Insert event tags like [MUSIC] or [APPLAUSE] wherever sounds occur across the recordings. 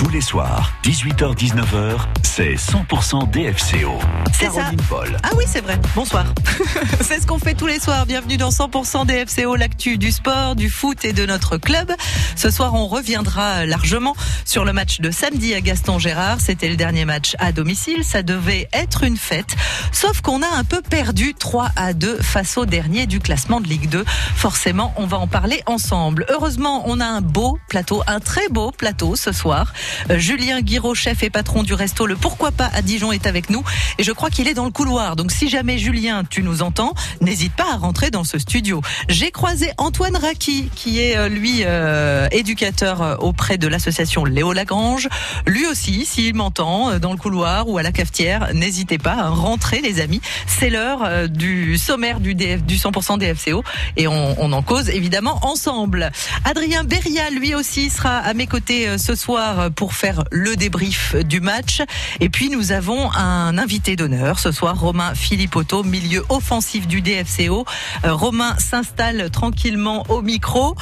Tous les soirs, 18h-19h, c'est 100% DFCO. C'est ça. Paul. Ah oui, c'est vrai. Bonsoir. [LAUGHS] c'est ce qu'on fait tous les soirs. Bienvenue dans 100% des FCO, l'actu du sport, du foot et de notre club. Ce soir, on reviendra largement sur le match de samedi à Gaston Gérard. C'était le dernier match à domicile. Ça devait être une fête. Sauf qu'on a un peu perdu 3 à 2 face au dernier du classement de Ligue 2. Forcément, on va en parler ensemble. Heureusement, on a un beau plateau, un très beau plateau ce soir. Julien Guiraud, chef et patron du resto Le Pourquoi pas à Dijon est avec nous. Et je crois qu'il est dans le couloir. Donc si jamais Julien, tu nous entends, n'hésite pas à rentrer dans ce studio. J'ai croisé Antoine Raki, qui est euh, lui euh, éducateur euh, auprès de l'association Léo Lagrange. Lui aussi, s'il m'entend euh, dans le couloir ou à la cafetière, n'hésitez pas à rentrer les amis. C'est l'heure du sommaire du, DF, du 100% DFCO et on, on en cause évidemment ensemble. Adrien Beria, lui aussi, sera à mes côtés ce soir faire le débrief du match. Et puis nous avons un invité d'honneur ce soir, Romain Philippotto, milieu offensif du DFCO. Euh, Romain s'installe tranquillement au micro.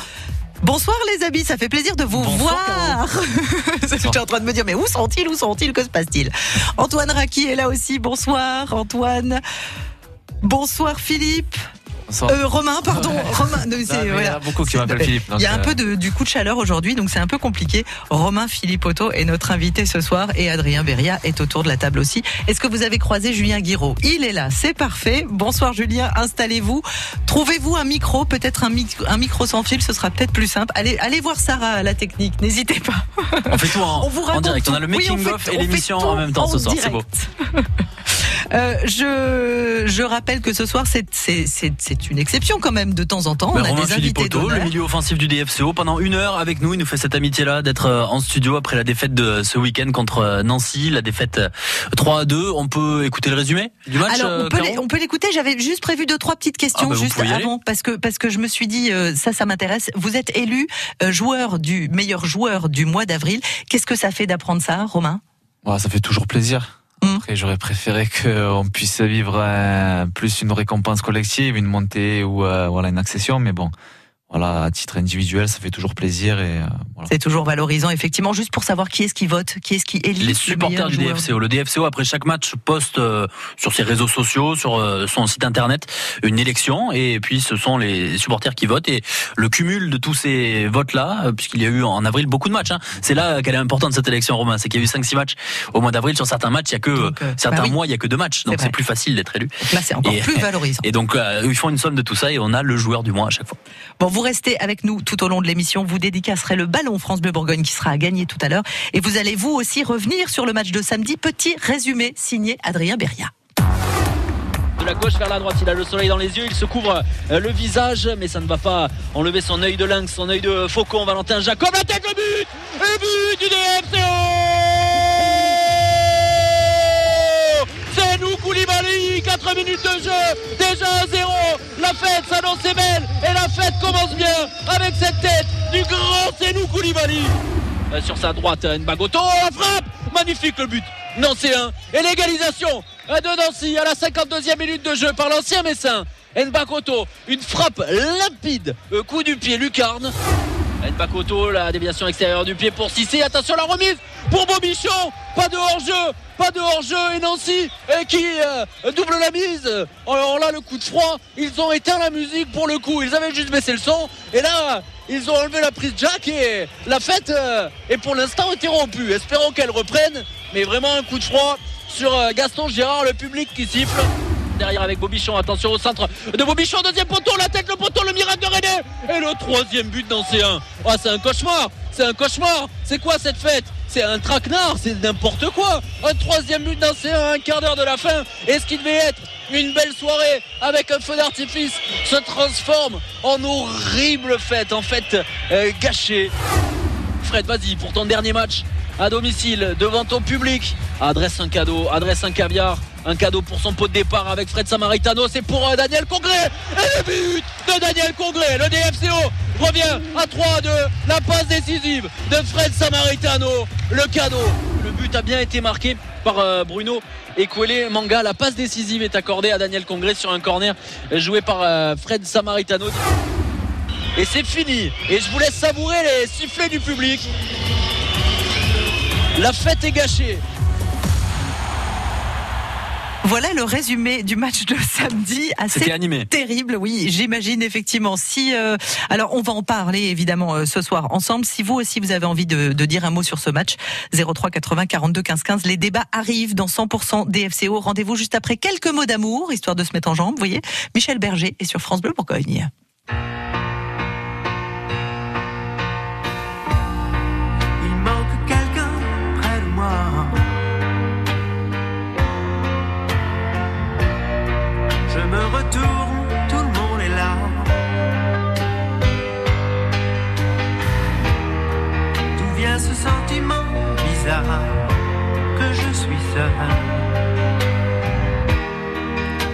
Bonsoir les amis, ça fait plaisir de vous Bonsoir, voir. [LAUGHS] J'étais en train de me dire, mais où sont-ils? Où sont-ils? Que se passe-t-il? Antoine Raki est là aussi. Bonsoir Antoine. Bonsoir Philippe. Euh, Romain, pardon. Romain, non, Non, Il y a beaucoup qui m'appellent Philippe. Il y a un donc, peu euh, de, du coup de chaleur aujourd'hui, donc c'est un peu compliqué. Romain Philippotto est notre invité ce soir et Adrien Beria est autour de la table aussi. Est-ce que vous avez croisé Julien Guiraud? Il est là, c'est parfait. Bonsoir Julien, installez-vous. Trouvez-vous un micro, peut-être un, mic- un micro sans fil, ce sera peut-être plus simple. Allez, allez voir Sarah à la technique, n'hésitez pas. On fait tout en, [LAUGHS] On vous en direct. On a le Oui, on making fait of tout, et l'émission en même temps ce soir. C'est beau. [LAUGHS] Euh, je, je rappelle que ce soir, c'est, une exception quand même. De temps en temps, on Ben, a Romain des invités Philippotto, le milieu offensif du DFCO, pendant une heure avec nous. Il nous fait cette amitié-là d'être euh, en studio après la défaite de ce week-end contre euh, Nancy, la défaite euh, 3 à 2. On peut écouter le résumé du match Alors, on peut, on l'écouter. J'avais juste prévu deux, trois petites questions Ah, vous juste avant, parce que, parce que je me suis dit, ça, ça m'intéresse. Vous êtes élu joueur du meilleur joueur du mois d'avril. Qu'est-ce que ça fait d'apprendre ça, Romain? Ça fait toujours plaisir. Mm. Après, j'aurais préféré qu'on puisse vivre euh, plus une récompense collective, une montée ou euh, voilà une accession, mais bon, voilà, à titre individuel, ça fait toujours plaisir et euh, voilà. C'est toujours valorisant, effectivement, juste pour savoir qui est-ce qui vote, qui est-ce qui élit les le supporters meilleur du. DFCO. Le DFCO, après chaque match, poste euh, sur ses réseaux sociaux, sur euh, son site internet, une élection. Et puis, ce sont les supporters qui votent. Et le cumul de tous ces votes-là, euh, puisqu'il y a eu en avril beaucoup de matchs, hein, c'est là qu'elle est importante, cette élection, Romain. C'est qu'il y a eu 5-6 matchs au mois d'avril. Sur certains matchs, il y a que Donc, euh, certains bah oui. mois, il y a que deux matchs. Donc, C'est plus facile d'être élu. Là, c'est encore Et- plus valorisant. [LAUGHS] Et donc, euh, ils font une somme de tout ça et on a le joueur du mois à chaque fois. Bon, vous restez avec nous tout au long de l'émission. Vous dédicacerez le ballon France Bleu Bourgogne qui sera à gagner tout à l'heure. Et vous allez vous aussi revenir sur le match de samedi. Petit résumé signé Adrien Beria. de la gauche vers la droite. Il a le soleil dans les yeux, il se couvre euh, le visage, mais ça ne va pas enlever son œil de lynx, son œil de faucon. Valentin Jacob, la tête, le but Le but du DFCO Koulibaly, 4 minutes de jeu, déjà à 0. La fête s'annonce belle et la fête commence bien avec cette tête du grand Senou Koulibaly. Euh, sur sa droite, Nbagoto, la frappe Magnifique le but Nancy 1 et l'égalisation euh, de Nancy à la 52e minute de jeu par l'ancien Messin. Nbakoto, une frappe limpide, euh, coup du pied lucarne. Nbakoto, la déviation extérieure du pied pour Cissé. Attention la remise pour Bobichon. Pas de hors-jeu, pas de hors-jeu et Nancy qui euh, double la mise. Alors là, le coup de froid, ils ont éteint la musique pour le coup. Ils avaient juste baissé le son et là, ils ont enlevé la prise jack et la fête euh, est pour l'instant interrompue. Espérons qu'elle reprenne, mais vraiment un coup de froid sur euh, Gaston Gérard, le public qui siffle. Derrière avec Bobichon, attention au centre de Bobichon, deuxième poteau, la tête, le poteau, le miracle de René. Et le troisième but dans C1 oh, C'est un cauchemar, c'est un cauchemar. C'est quoi cette fête? C'est un traquenard, c'est n'importe quoi. Un troisième but dans C1 à un quart d'heure de la fin. Et ce qui devait être une belle soirée avec un feu d'artifice? Se transforme en horrible fête, en fait euh, gâchée Fred, vas-y, pour ton dernier match à domicile, devant ton public, adresse un cadeau, adresse un caviar, un cadeau pour son pot de départ avec Fred Samaritano, c'est pour euh, Daniel Congré, et le but de Daniel Congré, le DFCO revient à 3-2, la passe décisive de Fred Samaritano, le cadeau, le but a bien été marqué par euh, Bruno Ekwele. Manga, la passe décisive est accordée à Daniel Congré sur un corner joué par euh, Fred Samaritano. Et c'est fini. Et je vous laisse savourer les sifflets du public. La fête est gâchée. Voilà le résumé du match de samedi. Assez C'était animé. terrible, oui, j'imagine effectivement. Si, euh, alors, on va en parler évidemment euh, ce soir ensemble. Si vous aussi vous avez envie de, de dire un mot sur ce match, 03 80 42 15 15. Les débats arrivent dans 100% DFCO. Rendez-vous juste après quelques mots d'amour, histoire de se mettre en jambe. Vous voyez, Michel Berger est sur France Bleu Bourgogne. Que je suis seul.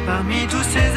Parmi tous ces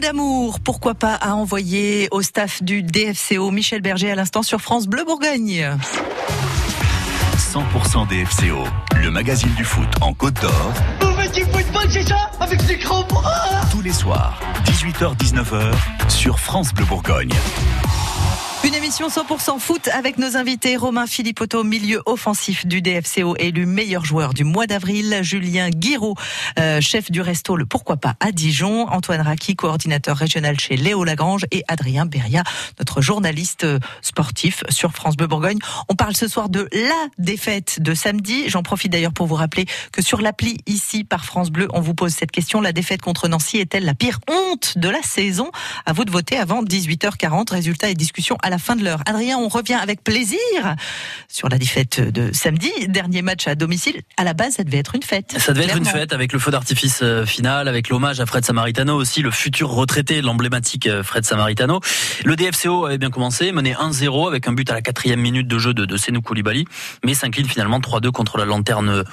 d'amour, pourquoi pas, à envoyer au staff du DFCO. Michel Berger à l'instant sur France Bleu Bourgogne. 100% DFCO, le magazine du foot en Côte d'Or, Vous faites du football, c'est ça? Avec des crampons Ah tous les soirs, 18h-19h, sur France Bleu Bourgogne. Une émission 100% foot avec nos invités Romain Philippotto, milieu offensif du DFCO, élu meilleur joueur du mois d'avril, Julien Guiraud, euh, chef du resto Le Pourquoi pas à Dijon, Antoine Raki, coordinateur régional chez Léo Lagrange et Adrien Beria, notre journaliste euh, sportif sur France Bleu Bourgogne. On parle ce soir de la défaite de samedi. J'en profite d'ailleurs pour vous rappeler que sur l'appli ici par France Bleu, on vous pose cette question. La défaite contre Nancy est-elle la pire honte de la saison? À vous de voter avant 18h40. Résultat et discussion à la fin de l'heure. Adrien, on revient avec plaisir sur la défaite de samedi, dernier match à domicile. À la base, ça devait être une fête. Ça devait être une fête avec le feu d'artifice euh, final, avec l'hommage à Fred Samaritano aussi, le futur retraité, l'emblématique euh, Fred Samaritano. Le DFCO avait bien commencé, mené 1-0 avec un but à la quatrième minute de jeu de, de Senou Koulibaly, mais s'incline finalement 3-2 contre la lanterne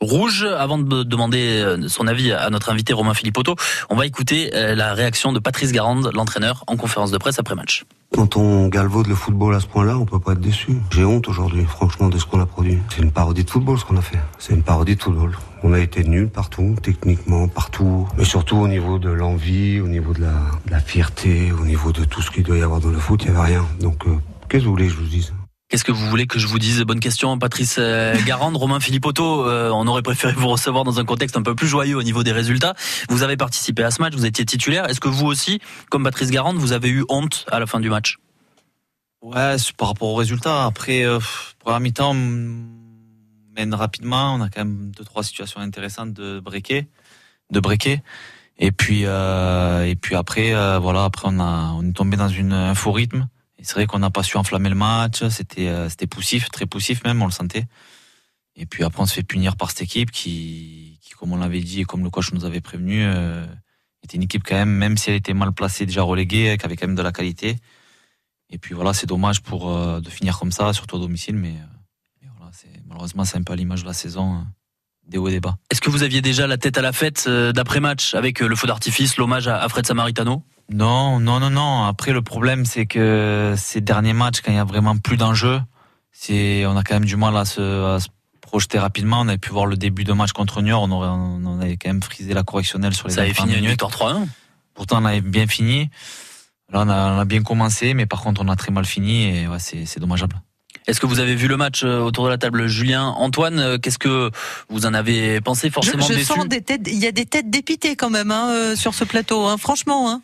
rouge. Avant de demander euh, son avis à notre invité Romain Philippotto, on va écouter la réaction de Patrice Garande, l'entraîneur, en conférence de presse après match. Quand on galvaude le football à ce point-là, on peut pas être déçu. J'ai honte aujourd'hui, franchement, de ce qu'on a produit. C'est une parodie de football ce qu'on a fait. C'est une parodie de football. On a été nuls partout, techniquement, partout, mais surtout au niveau de l'envie, au niveau de la, fierté, au niveau de tout ce qu'il doit y avoir dans le foot, il y avait rien. Donc, euh, qu'est-ce que vous voulez que je vous dise? Qu'est-ce que vous voulez que je vous dise Bonne question, Patrice euh, Garande, Romain Philippotto. euh, on aurait préféré vous recevoir dans un contexte un peu plus joyeux au niveau des résultats. Vous avez participé à ce match, vous étiez titulaire. Est-ce que vous aussi, comme Patrice Garande, vous avez eu honte à la fin du match? Ouais, par rapport aux résultats. Après, euh, première mi-temps, on mène rapidement. On a quand même deux trois situations intéressantes de breaker, de breaker. Et puis, euh, et puis après, euh, voilà, après on a, on est tombé dans une un faux rythme. C'est vrai qu'on n'a pas su enflammer le match. C'était, euh, c'était poussif, très poussif même, on le sentait. Et puis après, on se fait punir par cette équipe qui, qui comme on l'avait dit et comme le coach nous avait prévenu, euh, était une équipe quand même, même si elle était mal placée, déjà reléguée, qui avait quand même de la qualité. Et puis voilà, c'est dommage pour euh, de finir comme ça, surtout à domicile, mais, malheureusement c'est un peu à l'image de la saison, des hauts et des bas. Est-ce que vous aviez déjà la tête à la fête d'après-match avec le feu d'artifice, l'hommage à Fred Samaritano? Non, non, non, non. Après, le problème, c'est que ces derniers matchs, quand il y a vraiment plus d'enjeux, c'est on a quand même du mal à se, à se projeter rapidement. On avait pu voir le début de match contre Niort, on, aurait, on avait quand même frisé la correctionnelle sur les Ça avait 20 fini minutes. victoire 3-1. Pourtant, on avait bien fini. Là, on a, on a bien commencé, mais par contre, on a très mal fini et ouais, c'est dommageable. Est-ce que vous avez vu le match euh, autour de la table? Julien, Antoine, euh, qu'est-ce que vous en avez pensé? Forcément je déçu sens des têtes, il y a des têtes dépités quand même hein, euh, sur ce plateau, hein, franchement. Hein.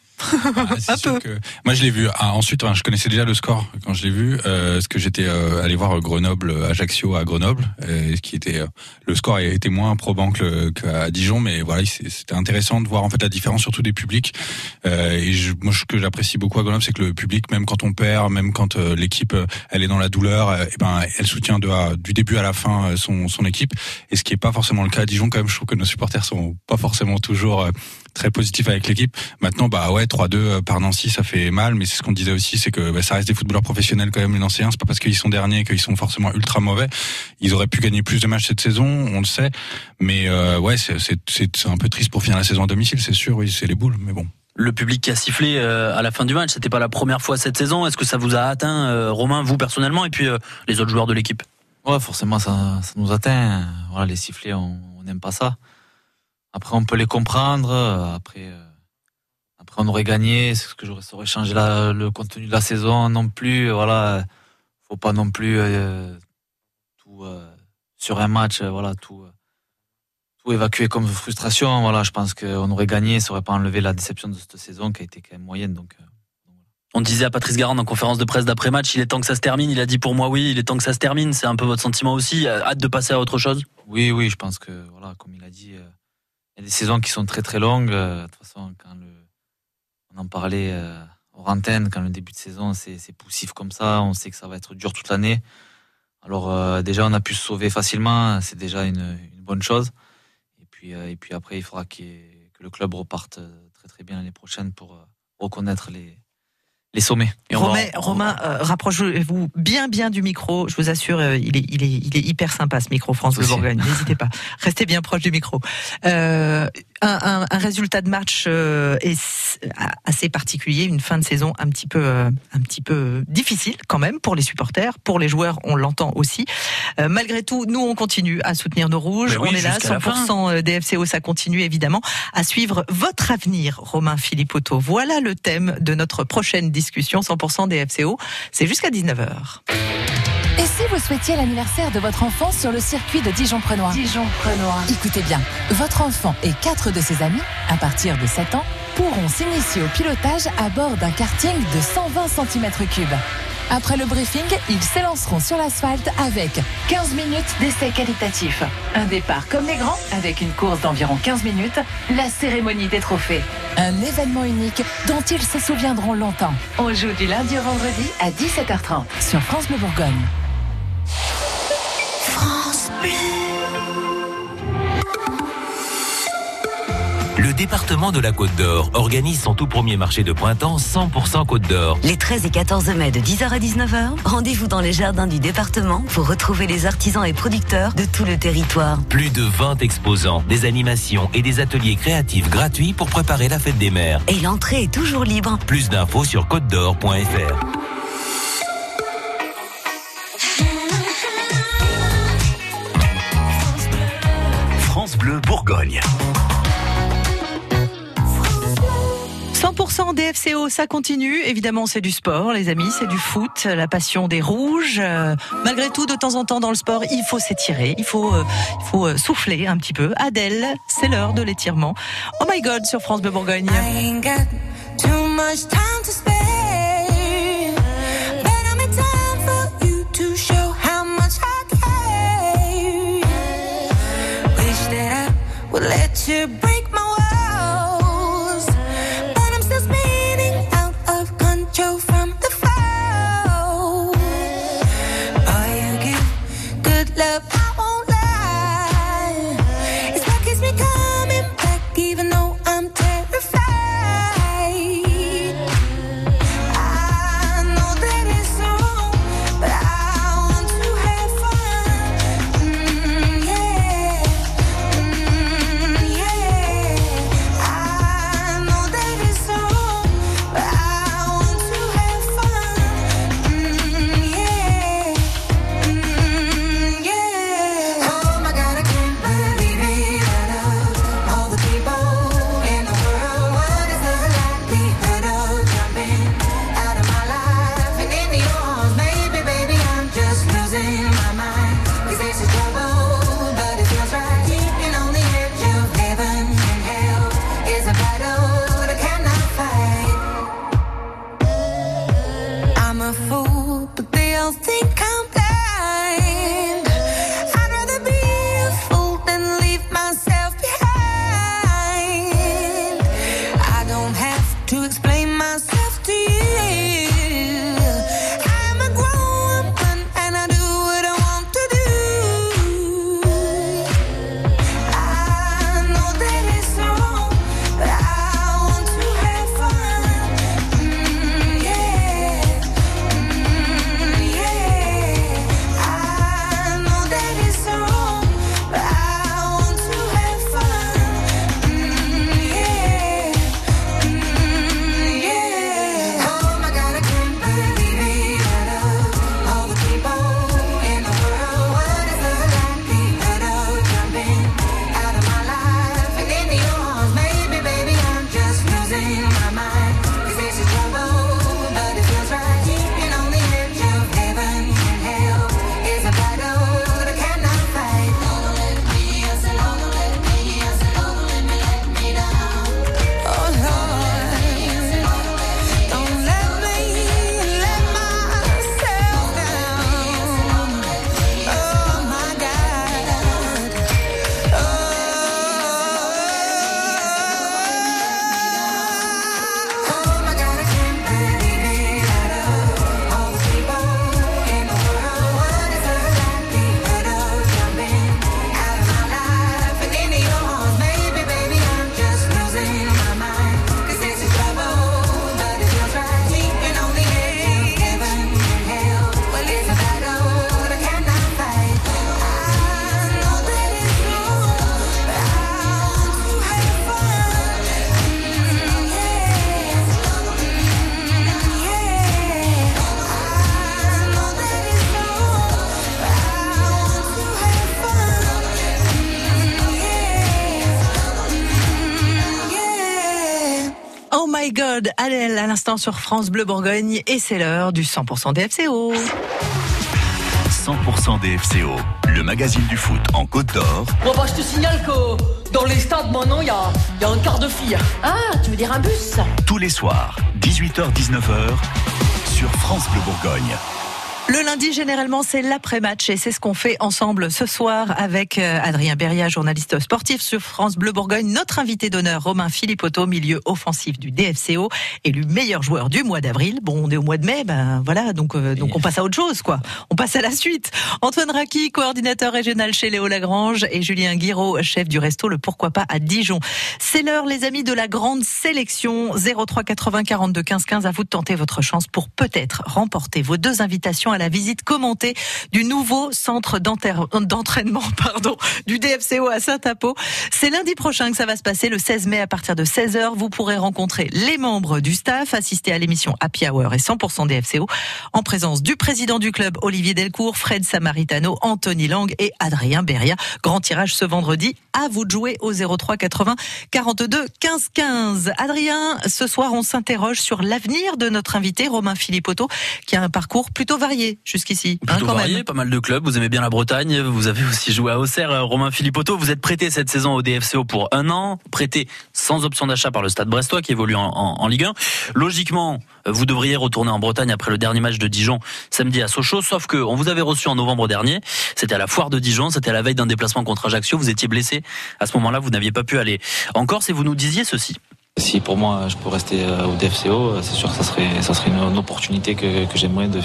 Ah, [LAUGHS] sûr peu. que- Moi, je l'ai vu. Ah, ensuite, enfin, je connaissais déjà le score quand je l'ai vu, euh, parce que j'étais euh, allé voir Grenoble, Ajaccio à Grenoble, euh, ce qui était euh, le score était moins probant que qu'à Dijon, mais voilà, c'était intéressant de voir en fait la différence surtout des publics. Euh, et je, moi, ce que j'apprécie beaucoup à Grenoble, c'est que le public, même quand on perd, même quand euh, l'équipe euh, elle est dans la douleur, euh, eh ben, elle soutient de, à- du début à la fin euh, son, son équipe. Et ce qui est pas forcément le cas à Dijon, quand même, je trouve que nos supporters sont pas forcément toujours euh, très positifs avec l'équipe. Maintenant, bah ouais, 3-2 euh, par Nancy, ça fait mal, mais c'est ce qu'on disait aussi, c'est que bah, ça reste des footballeurs professionnels quand même, les Nancéens. C'est pas parce qu'ils sont derniers qu'ils sont forcément ultra mauvais. Ils auraient pu gagner plus de matchs cette saison, on le sait. Mais euh, ouais, c'est un peu triste pour finir la saison à domicile, c'est sûr. Oui, c'est les boules, mais bon. Le public qui a sifflé euh, à la fin du match, c'était pas la première fois cette saison. Est-ce que ça vous a atteint, Romain, vous personnellement, et puis les autres joueurs de l'équipe? Ouais, forcément, ça, ça nous atteint. Voilà, les sifflets, on on n'aime pas ça. Après, on peut les comprendre. Après, euh, après, on aurait gagné. C'est ce que j'aurais, ça aurait changé la- le contenu de la saison non plus. Voilà, faut pas non plus euh, tout euh, sur un match. Voilà, tout tout évacuer comme frustration. Voilà, je pense qu'on aurait gagné. Ça aurait pas enlevé la déception de cette saison qui a été quand même moyenne. Donc, On disait à Patrice Garand en conférence de presse d'après-match, il est temps que ça se termine. Il a dit pour moi oui, il est temps que ça se termine. C'est un peu votre sentiment aussi. Hâte de passer à autre chose? Oui, oui, je pense que, voilà, comme il a dit, y a des saisons qui sont très très longues. Euh, De toute façon, quand on en parlait euh, hors antenne, quand le début de saison c'est poussif comme ça, on sait que ça va être dur toute l'année. Alors euh, déjà, on a pu se sauver facilement, c'est déjà une, bonne chose. Et puis, euh, et puis après, il faudra que le club reparte très très bien l'année prochaine pour reconnaître les, les sommets. Et on va Romain, euh, rapprochez-vous bien bien du micro. Je vous assure, euh, il, est, il, est, il est hyper sympa ce micro France Aussi. Bourgogne. N'hésitez pas. [LAUGHS] Restez bien proche du micro. Euh, un, un- un résultat de match euh, est assez particulier, une fin de saison un petit peu, euh, un petit peu difficile quand même pour les supporters, pour les joueurs. On l'entend aussi. Euh, malgré tout, nous on continue à soutenir nos rouges. Oui, on est là, jusqu'à la 100% DFCO, ça continue évidemment à suivre votre avenir, Romain Philippotto. Voilà le thème de notre prochaine discussion 100% DFCO. C'est jusqu'à 19h. Et si vous souhaitiez l'anniversaire de votre enfant sur le circuit de Dijon-Prenois Dijon-Prenois. Écoutez bien, votre enfant et quatre de ses amis, à partir de 7 ans, pourront s'initier au pilotage à bord d'un karting de 120 cm3. Après le briefing, ils s'élanceront sur l'asphalte avec 15 minutes d'essai qualitatif, un départ comme les grands avec une course d'environ 15 minutes, la cérémonie des trophées, un événement unique dont ils se souviendront longtemps. On joue du lundi au vendredi à 17h30 sur France Bleu Bourgogne. Le département de la Côte d'Or organise son tout premier marché de printemps 100% Côte d'Or. Les 13 et 14 mai de 10h à 19h, rendez-vous dans les jardins du département pour retrouver les artisans et producteurs de tout le territoire. Plus de 20 exposants, des animations et des ateliers créatifs gratuits pour préparer la fête des mers. Et l'entrée est toujours libre. Plus d'infos sur côte d'or.fr. 100% DFCO, ça continue. Évidemment, c'est du sport, les amis, c'est du foot, la passion des rouges. Euh, malgré tout, de temps en temps, dans le sport, il faut s'étirer, il faut, euh, il faut euh, souffler un petit peu. Adèle, c'est l'heure de l'étirement. Oh my God, sur France de Bourgogne. l'instant sur France Bleu Bourgogne et c'est l'heure du 100% DFCO. 100% DFCO, le magazine du foot en Côte d'Or. Bon bah je te signale que dans les stades maintenant il y a, un quart de fille. Ah, tu veux dire un bus? Tous les soirs, 18h-19h sur France Bleu Bourgogne. Le lundi, généralement, c'est l'après-match et c'est ce qu'on fait ensemble ce soir avec euh, Adrien Beria, journaliste sportif sur France Bleu Bourgogne, notre invité d'honneur, Romain Philippotto, milieu offensif du DFCO, élu meilleur joueur du mois d'avril. Bon, on est au mois de mai, ben voilà, donc, euh, on passe à autre chose, quoi. On passe à la suite. Antoine Raki, coordinateur régional chez Léo Lagrange et Julien Guiraud, chef du resto Le Pourquoi pas à Dijon. C'est l'heure, les amis, de la grande sélection 03 80 42 15 15. À vous de tenter votre chance pour peut-être remporter vos deux invitations la visite commentée du nouveau centre d'entraînement [LAUGHS] pardon, du DFCO à Saint-Apo. C'est lundi prochain que ça va se passer, le 16 mai à partir de 16h. Vous pourrez rencontrer les membres du staff, assister à l'émission Happy Hour et 100% DFCO en présence du président du club Olivier Delcourt, Fred Samaritano, Anthony Lang et Adrien Beria. Grand tirage ce vendredi. À vous de jouer au 03 80 42 15 15. Adrien, ce soir on s'interroge sur l'avenir de notre invité Romain Philippotto qui a un parcours plutôt varié jusqu'ici. hein, quand varié, même. pas mal de clubs. Vous aimez bien la Bretagne. Vous avez aussi joué à Auxerre. Euh, Romain Philippotto, vous êtes prêté cette saison au DFCO pour un an, prêté sans option d'achat par le Stade Brestois qui évolue en, en- en Ligue 1. Logiquement, euh, vous devriez retourner en Bretagne après le dernier match de Dijon samedi à Sochaux. Sauf que on vous avait reçu en novembre dernier. C'était à la foire de Dijon. C'était à la veille d'un déplacement contre Ajaccio. Vous étiez blessé. À ce moment-là, vous n'aviez pas pu aller en Corse et vous nous disiez ceci. Si pour moi je peux rester euh, au DFCO, euh, c'est sûr que ça serait, ça serait une, une opportunité que, que j'aimerais de,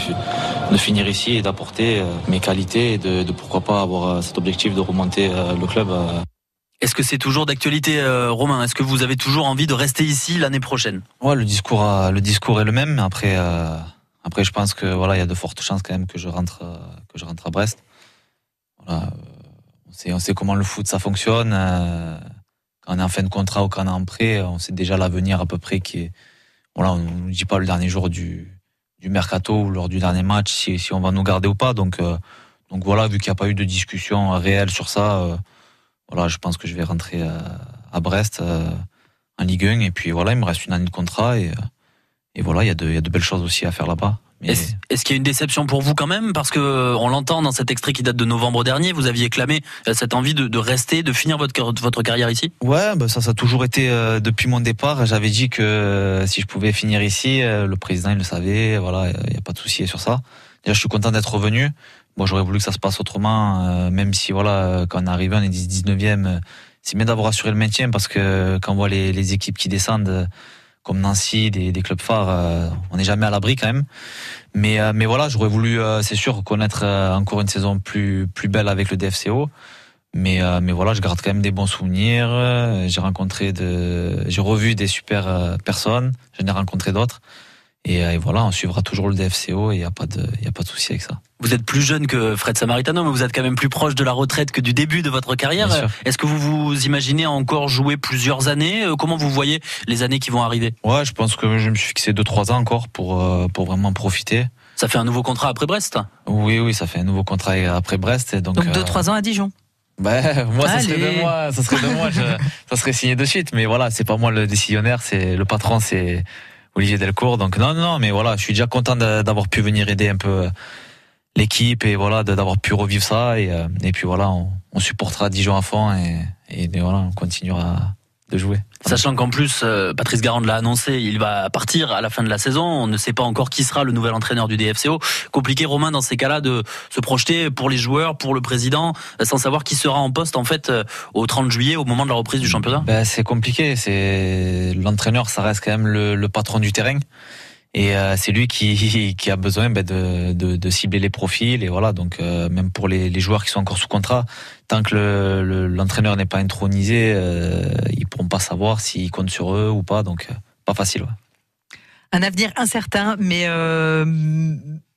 de finir ici et d'apporter euh, mes qualités et de, de pourquoi pas avoir cet objectif de remonter le club. Est-ce que c'est toujours d'actualité, euh, Romain? Est-ce que vous avez toujours envie de rester ici l'année prochaine? Ouais, le discours, a- le discours est le même. Après, euh, après, je pense que voilà, il y a de fortes chances quand même que je rentre, euh, que je rentre à Brest. Voilà, euh, on sait, on sait comment le foot ça fonctionne. euh, quand on est en fin de contrat ou quand on est en prêt, on sait déjà l'avenir à peu près qui est. On ne dit pas le dernier jour du, mercato ou lors du dernier match si, si on va nous garder ou pas. Donc, euh, voilà, vu qu'il n'y a pas eu de discussion réelle sur ça, euh, je pense que je vais rentrer euh, à Brest en Ligue 1 et puis voilà, il me reste une année de contrat et, voilà, il y a de belles choses aussi à faire là-bas. Mais- Est-ce est-ce qu'il y a une déception pour vous quand même? Parce que euh, on l'entend dans cet extrait qui date de novembre dernier, vous aviez clamé euh, cette envie de, de rester, de finir votre, votre carrière ici? Ouais, bah ça, ça a toujours été euh, depuis mon départ. J'avais dit que euh, si je pouvais finir ici, euh, le président il le savait. Voilà, il n'y a pas de souci sur ça. Déjà, je suis content d'être revenu. Moi, j'aurais voulu que ça se passe autrement, même si voilà, quand on est arrivé, on est 19e. euh, C'est bien d'avoir assuré le maintien parce que quand on voit les, les équipes qui descendent, comme Nancy, des, des clubs phares, euh, on n'est jamais à l'abri quand même. Mais, euh, mais voilà, j'aurais voulu, euh, c'est sûr, connaître euh, encore une saison plus, plus belle avec le DFCO. Mais, euh, mais voilà, je garde quand même des bons souvenirs. Euh, J'ai rencontré de, j'ai revu des super personnes. J'en ai rencontré d'autres. Et, et voilà, on suivra toujours le DFCO et il n'y a pas de, y a pas de souci avec ça. Vous êtes plus jeune que Fred Samaritano, mais vous êtes quand même plus proche de la retraite que du début de votre carrière. Est-ce que vous vous imaginez encore jouer plusieurs années? Euh, Comment vous voyez les années qui vont arriver? Ouais, je pense que je me suis fixé 2-3 ans encore pour, euh, pour vraiment profiter. Ça fait un nouveau contrat après Brest? Oui, oui, ça fait un nouveau contrat après Brest. Et donc, Donc euh, 2-3 ans à Dijon. Ben, [LAUGHS] moi, ça serait de moi, ça serait de moi, je- [LAUGHS] ça serait signé de suite. Mais voilà, c'est pas moi le décisionnaire, c'est le patron, c'est Olivier Delcourt. Donc non, non, non, mais voilà, je suis déjà content d'avoir pu venir aider un peu euh, l'équipe et voilà, d'avoir pu revivre ça. Et, euh, et puis voilà, on, on supportera Dijon à fond et, et, et voilà, on continuera de jouer. Sachant qu'en plus, euh, Patrice Garande l'a annoncé, il va partir à la fin de la saison. On ne sait pas encore qui sera le nouvel entraîneur du DFCO. Compliqué, Romain, dans ces cas-là, de se projeter pour les joueurs, pour le président, euh, sans savoir qui sera en poste en fait au 30 juillet, au moment de la reprise du championnat. Ben, c'est compliqué. C'est l'entraîneur, ça reste quand même le, le patron du terrain. Et euh, c'est lui qui, [LAUGHS] a besoin ben, de, cibler les profils. Et voilà, donc euh, même pour les, joueurs qui sont encore sous contrat, tant que le- le- l'entraîneur n'est pas intronisé, euh, ils pourront pas savoir s'ils comptent sur eux ou pas. Donc euh, pas facile. Un avenir incertain, mais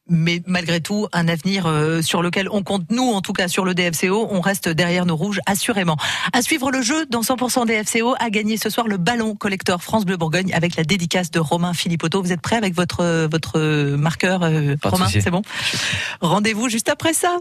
mais malgré tout un avenir euh, sur lequel on compte nous en tout cas sur le DFCO on reste derrière nos rouges assurément. À suivre le jeu dans 100% DFCO à gagner ce soir le ballon collector France Bleu Bourgogne avec la dédicace de Romain Philippotto. Vous êtes prêt avec votre votre marqueur euh, Pas de Romain c'est bon rendez-vous juste après ça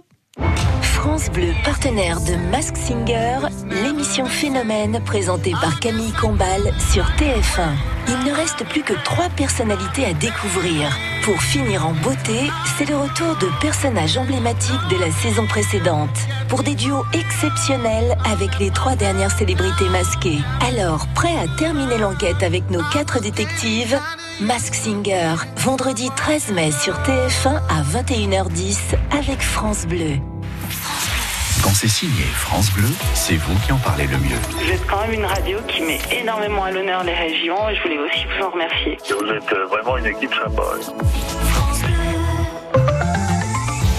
France Bleu, partenaire de Mask Singer, l'émission Phénomène présentée par Camille Combal sur TF1. Il ne reste plus que trois personnalités à découvrir. Pour finir en beauté, c'est le retour de personnages emblématiques de la saison précédente. Pour des duos exceptionnels avec les trois dernières célébrités masquées. Alors, prêt à terminer l'enquête avec nos quatre détectives? Mask Singer, vendredi 13 mai sur TF1 à 21h10 avec France Bleu. Quand c'est signé France Bleu, c'est vous qui en parlez le mieux. Vous êtes quand même une radio qui met énormément à l'honneur les régions et je voulais aussi vous en remercier. Vous êtes euh, vraiment une équipe sympa.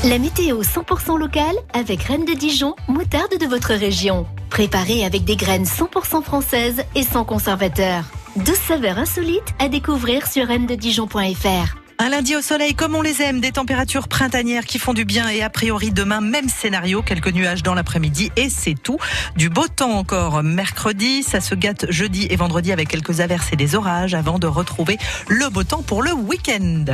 La météo 100% locale avec Reine de Dijon, moutarde de votre région. Préparée avec des graines 100% françaises et sans conservateur. 12 saveurs insolites à découvrir sur reine-de-dijon.fr. Un lundi au soleil comme on les aime, des températures printanières qui font du bien et a priori demain même scénario, quelques nuages dans l'après-midi et c'est tout. Du beau temps encore mercredi, ça se gâte jeudi et vendredi avec quelques averses et des orages avant de retrouver le beau temps pour le week-end.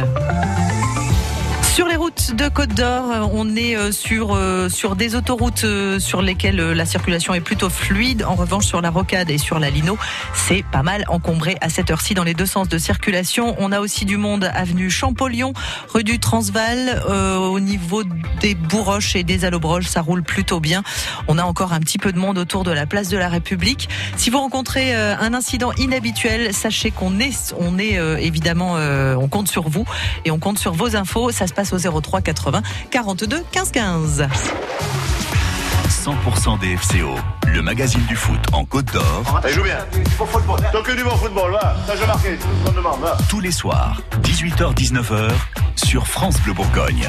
Sur les routes de Côte d'Or, on est euh, sur euh, sur des autoroutes euh, sur lesquelles euh, la circulation est plutôt fluide. En revanche, sur la Rocade et sur la Lino, c'est pas mal encombré à cette heure-ci dans les deux sens de circulation. On a aussi du monde avenue Champollion, rue du Transval, euh, au niveau des Bourroches et des Allobroges, ça roule plutôt bien. On a encore un petit peu de monde autour de la place de la République. Si vous rencontrez euh, un incident inhabituel, sachez qu'on est on est euh, évidemment euh, on compte sur vous et on compte sur vos infos. Ça se passe au 03 80 42 15 15. 100% DFCO, le magazine du foot en Côte d'Or, Elle joue bien. Tant que du bon football, va. Ça, je marqué, tout ce qu'on demande, va. tous les soirs, 18h-19h, sur France Bleu Bourgogne.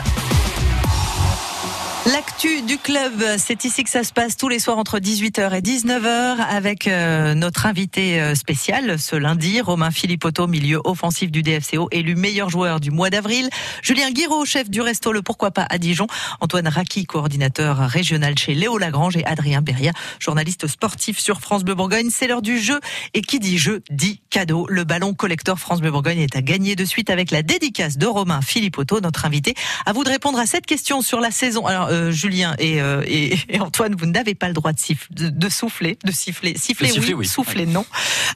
L'actu du club, c'est ici que ça se passe tous les soirs entre 18h et 19h avec euh, notre invité euh, spécial ce lundi, Romain Philippotto, milieu offensif du DFCO, élu meilleur joueur du mois d'avril. Julien Guiraud, chef du resto Le Pourquoi pas à Dijon. Antoine Raki, coordinateur régional chez Léo Lagrange et Adrien Beria, journaliste sportif sur France Bleu Bourgogne. C'est l'heure du jeu et qui dit jeu dit cadeau. Le ballon collector France Bleu Bourgogne est à gagner de suite avec la dédicace de Romain Philippotto, notre invité. À vous de répondre à cette question sur la saison. Euh, Julien et, euh, et, et Antoine, vous n'avez pas le droit de, siffler, de, de souffler, de siffler, siffler, oui, souffler non.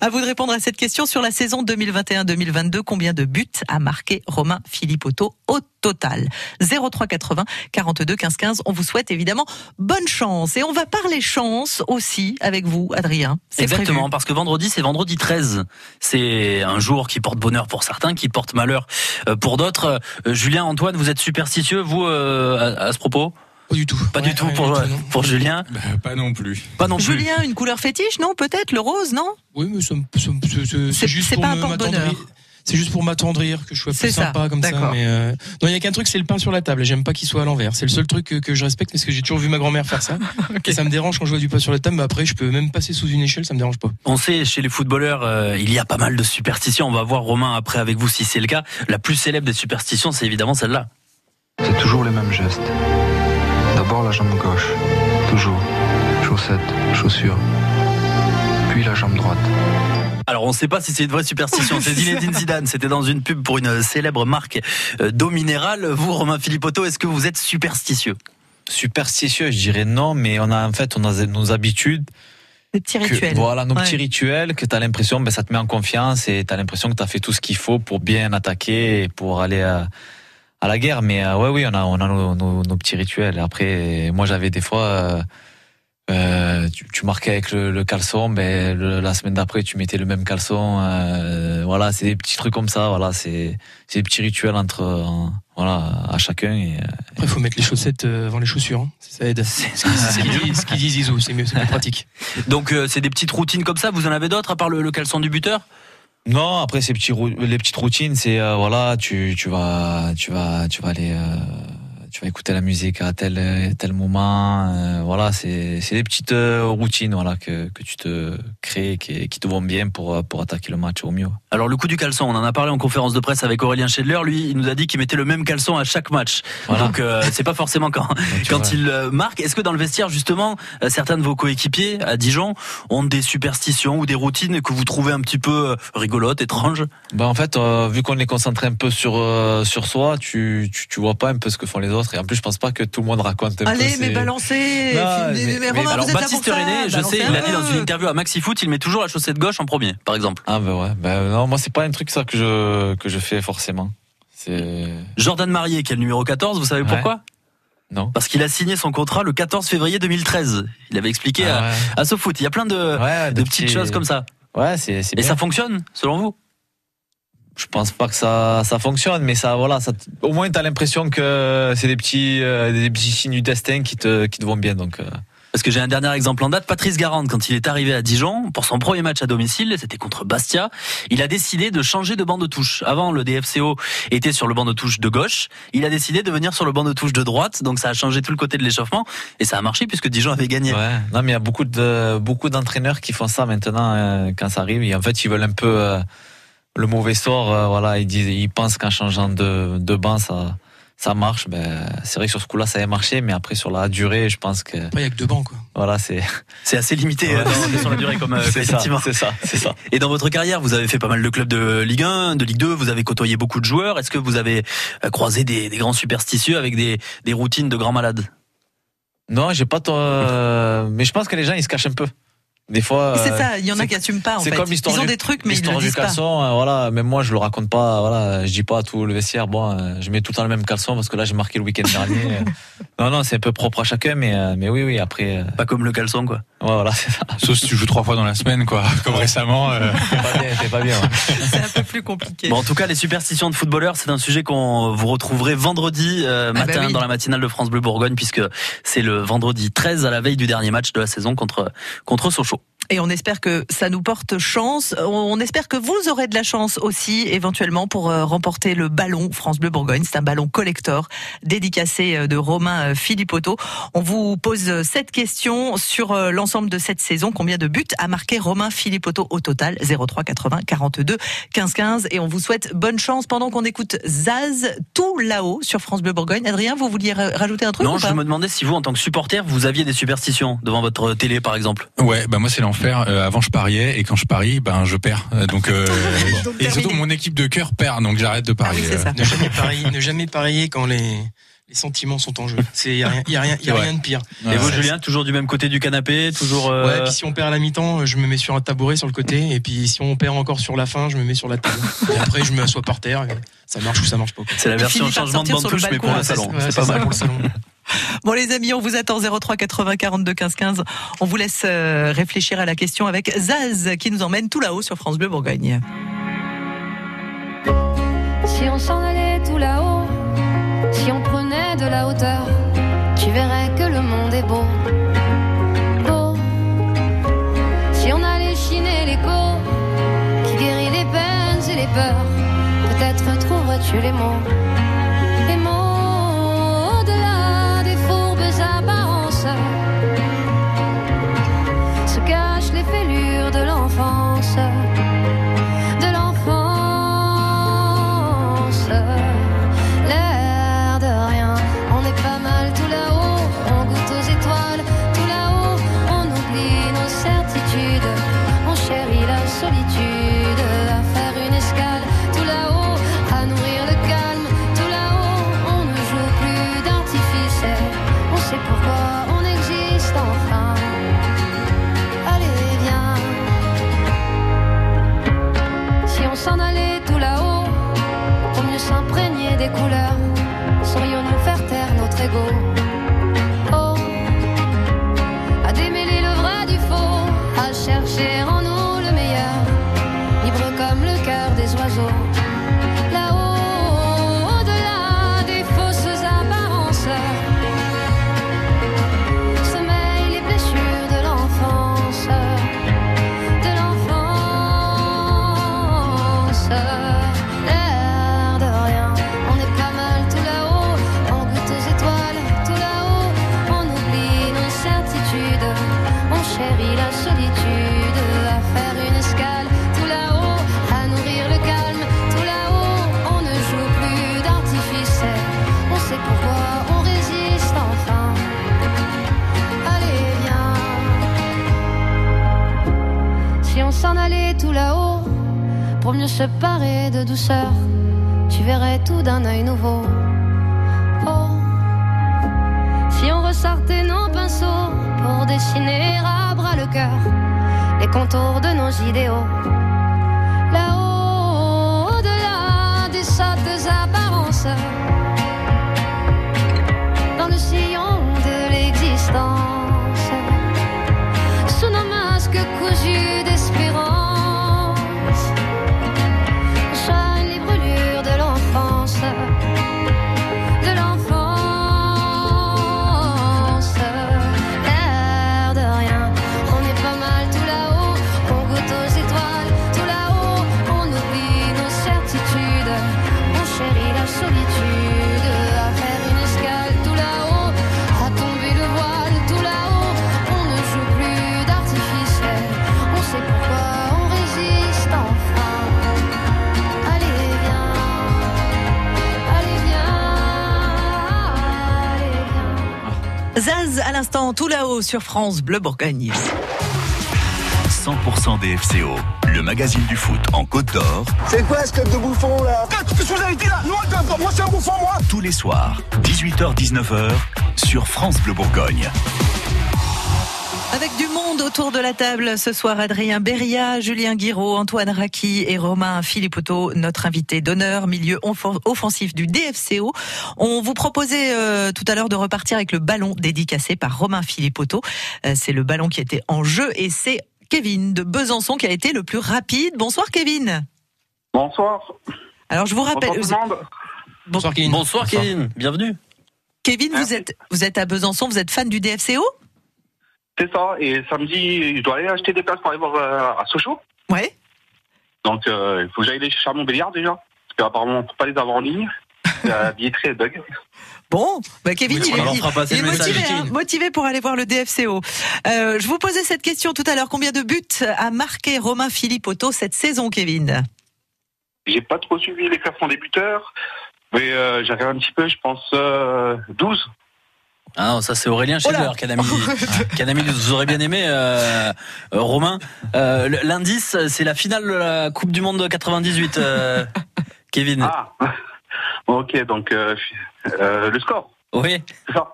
À vous de répondre à cette question sur la saison 2021-2022. Combien de buts a marqué Romain Philippotto au total? 03 80 42 15 15. On vous souhaite évidemment bonne chance et on va parler chance aussi avec vous, Adrien. C'est Exactement, prévu. parce que vendredi, c'est vendredi 13. C'est un jour qui porte bonheur pour certains, qui porte malheur euh, pour d'autres. Julien, Antoine, vous êtes superstitieux, vous, euh, à, à ce propos? Pas du tout. Pas du tout pour, pour Julien Bah, pas non plus. Pas non plus. Julien, une couleur fétiche, non Peut-être le rose, non Oui, mais c'est- juste c'est pour pas un porte-bonheur. m'attendrir. C'est juste pour m'attendrir, que je sois plus ça, sympa comme ça. d'accord. Mais euh, non, il y a qu'un truc, c'est le pain sur la table. J'aime pas qu'il soit à l'envers. C'est le seul truc que, que je respecte parce que j'ai toujours vu ma grand-mère faire ça. [LAUGHS] Et ça me dérange quand je vois du pain sur la table. Mais après, je peux même passer sous une échelle, ça me dérange pas. On sait, chez les footballeurs, euh, il y a pas mal de superstitions. On va voir Romain après avec vous si c'est le cas. La plus célèbre des superstitions, c'est évidemment celle-là. C'est toujours les mêmes gestes. D'abord la jambe gauche, toujours. Chaussettes, chaussures. Puis la jambe droite. Alors on ne sait pas si c'est une vraie superstition. C'est Zinedine [LAUGHS] Zidane. C'était dans une pub pour une célèbre marque euh, d'eau minérale. Vous, Romain Philippotto, est-ce que vous êtes superstitieux? Superstitieux, je dirais non, mais on a en fait on a nos habitudes. Des petits que- rituels. voilà, nos Ouais. petits rituels que tu as l'impression, ben, ça te met en confiance et tu as l'impression que tu as fait tout ce qu'il faut pour bien attaquer et pour aller à, à la guerre. Mais euh, ouais, oui, on a, on a nos, nos- nos petits rituels. Après, moi j'avais des fois, euh, euh, tu, tu marquais avec le, le caleçon, le- la semaine d'après tu mettais le même caleçon. euh, voilà, c'est des petits trucs comme ça. Voilà, c'est c'est des petits rituels entre, euh, voilà, à chacun. Et, Après, il faut mettre les chaussettes avant les chaussures. hein. Ça aide. C'est ce qu'il dit, ce qu'il dit Zizou. C'est mieux, c'est plus pratique. Donc euh, c'est des petites routines comme ça. Vous en avez d'autres à part le, le caleçon du buteur? Non, après ces petits les petites routines, c'est euh, voilà, tu tu vas tu vas tu vas aller euh, tu vas écouter la musique à tel tel moment, euh, voilà, c'est c'est des petites euh, routines voilà que que tu te crées qui qui te vont bien pour pour attaquer le match au mieux. Alors le coup du caleçon, on en a parlé en conférence de presse avec Aurélien Schedler. Lui, il nous a dit qu'il mettait le même caleçon à chaque match. Voilà. Donc euh, c'est pas forcément quand [LAUGHS] quand il euh, marque. Est-ce que dans le vestiaire justement, euh, certains de vos coéquipiers à Dijon ont des superstitions ou des routines que vous trouvez un petit peu rigolotes, étranges? Ben en fait, euh, vu qu'on est concentré un peu sur sur soi, tu, tu tu vois pas un peu ce que font les autres et en plus je pense pas que tout le monde raconte un peu. Allez, mais ses- balancez Non, mais, mais- mais Romain, Alors vous êtes là Baptiste pour ça, René, je sais, il a dit dans une interview à Maxi Foot, il met toujours la chaussette gauche en premier, par exemple. Ah ben ouais, ben non, moi c'est pas un truc ça que je que je fais forcément. C'est Jordan Marié, qui est le numéro 14, vous savez Ouais. pourquoi? Non. Parce qu'il a signé son contrat le 14 février 2013. Il avait expliqué Ah à, ouais. à SoFoot. Il y a plein de, Ouais, de petites petits- choses comme ça. Ouais, c'est c'est Et bien. ça fonctionne, selon vous? Je pense pas que ça, ça fonctionne, mais ça, voilà, ça, au moins t'as l'impression que c'est des petits, euh, des petits signes du destin qui te, qui te vont bien. Donc, euh. Parce que j'ai un dernier exemple en date, Patrice Garande, quand il est arrivé à Dijon, pour son premier match à domicile, c'était contre Bastia, il a décidé de changer de banc de touche. Avant, le DFCO était sur le banc de touche de gauche, il a décidé de venir sur le banc de touche de droite, donc ça a changé tout le côté de l'échauffement, et ça a marché puisque Dijon avait gagné. Ouais. Non, mais il y a beaucoup de, beaucoup d'entraîneurs qui font ça maintenant euh, quand ça arrive. Et en fait, ils veulent un peu le mauvais sort. euh, voilà, ils disent, ils pensent qu'en changeant de, de banc, ça, ça marche. Ben, c'est vrai que sur ce coup-là, ça avait marché, mais après sur la durée, je pense que. Il y a que deux bancs, quoi. Voilà, c'est. C'est assez limité euh, sur la durée comme euh, [LAUGHS] C'est ça, effectivement. c'est ça, c'est ça. Et dans votre carrière, vous avez fait pas mal de clubs de Ligue 1, de Ligue 2, vous avez côtoyé beaucoup de joueurs. Est-ce que vous avez croisé des, des grands superstitieux avec des, des routines de grands malades? Non, j'ai pas. euh, mais je pense que les gens, ils se cachent un peu. Des fois. C'est euh, ça, il y en a qui assument pas en C'est comme l'histoire Ils ont du- des trucs mais ils le du disent pas. caleçon, euh, voilà, même moi je le raconte pas, voilà, je dis pas à tout le vestiaire, bon, euh, je mets tout le temps le même caleçon parce que là j'ai marqué le week-end dernier. [LAUGHS] euh. non, non, c'est un peu propre à chacun, mais, euh, mais oui, oui, après. euh, Pas comme le caleçon, quoi. Ouais, voilà, c'est ça. Sauf si tu joues trois fois dans la semaine, quoi, [LAUGHS] comme récemment. euh. C'est pas bien, c'est pas bien. ouais. [LAUGHS] C'est un peu plus compliqué. Bon, en tout cas, les superstitions de footballeurs, c'est un sujet qu'on vous retrouverez vendredi euh, bah matin oui. dans la matinale de France Bleu Bourgogne, puisque c'est le vendredi 13 à la veille du dernier match de la saison contre contre Sochaux. Et on espère que ça nous porte chance. On espère que vous aurez de la chance aussi, éventuellement, pour euh, remporter le ballon France Bleu Bourgogne. C'est un ballon collector dédicacé euh, de Romain euh, Philippotto. On vous pose cette question sur l'ensemble de cette saison. Combien de buts a marqué Romain Philippotto au total? 03 80 42 15 15. Et on vous souhaite bonne chance pendant qu'on écoute Zaz tout là-haut sur France Bleu Bourgogne. Adrien, vous vouliez ra- rajouter un truc Non, ou je me demandais si vous, en tant que supporter, vous aviez des superstitions devant votre télé, par exemple. Ouais, bah moi c'est l'enfer. Euh, avant je pariais et quand je parie, ben je perds. Euh, Donc, euh, [LAUGHS] et surtout mon équipe de cœur perd, donc j'arrête de parier. c'est ça. Ne jamais parier, ne jamais parier quand les, les sentiments sont en jeu. C'est y a rien, y a rien, y a [LAUGHS] C'est rien de pire. Et vous, Julien, toujours du même côté du canapé, toujours. euh, Ouais, puis si on perd à la mi-temps, je me mets sur un tabouret sur le côté, et puis si on perd encore sur la fin, je me mets sur la table. Et après, je m'assois par terre. et Ça marche ou ça marche pas. C'est la Il version changement de bande touche, mais pour le salon. Ouais, C'est pas mal. pour le salon. Bon les amis, on vous attend 03 80 42 15 15. On vous laisse euh, réfléchir à la question avec Zaz qui nous emmène tout là-haut sur France Bleu Bourgogne. Si on s'en allait si on prenait de la hauteur, tu verrais que le monde est beau. Beau. Si on allait chiner l'écho, qui guérit les peines et les peurs, peut-être trouverais-tu les mots. Parer de douceur, tu verrais tout d'un œil nouveau. Oh, si on ressortait nos pinceaux pour dessiner à bras le cœur les contours de nos idéaux. Là-haut, au-delà des apparences, l'instant, tout là-haut sur France Bleu Bourgogne. 100% DFCO, le magazine du foot en Côte d'Or, C'est quoi ce club de bouffon là Qu'est-ce que vous avez dit là Moi, moi c'est un bouffon moi tous les soirs, 18h-19h, sur France Bleu Bourgogne. Avec du monde autour de la table ce soir, Adrien Beria, Julien Guiraud, Antoine Raki et Romain Philippotto, notre invité d'honneur, milieu offensif du DFCO. On vous proposait euh, tout à l'heure de repartir avec le ballon dédicacé par Romain Philippotto. Euh, c'est le ballon qui était en jeu et c'est Kevin de Besançon qui a été le plus rapide. Bonsoir Kevin. Bonsoir. Alors je vous rappelle. Bonsoir Kevin. Bonsoir Kevin, bienvenue. Kevin, vous êtes vous êtes à Besançon, vous êtes fan du DFCO C'est ça. Et samedi, je dois aller acheter des places pour aller voir euh, à Sochaux. Ouais. Donc, euh, il faut que j'aille les chercher à Montbéliard déjà. Parce qu'apparemment, on ne peut pas les avoir en ligne. [LAUGHS] La billetterie est bug. Bon, bah Kevin, Oui, il est, il motivé, hein, motivé pour aller voir le DFCO. Euh, je vous posais cette question tout à l'heure. Combien de buts a marqué Romain Philippotto cette saison, Kevin? J'ai pas trop suivi les classements des buteurs. Mais euh, regardé un petit peu, je pense euh, 12. Ah non, ça c'est Aurélien Schiller qui a mis, qui a mis, vous aurez bien aimé, euh, euh, Romain. Euh, L'indice, c'est la finale de la Coupe du Monde de 98, euh, Kevin. Ah, [LAUGHS] ok, donc euh, euh, le score, Oui. c'est ça.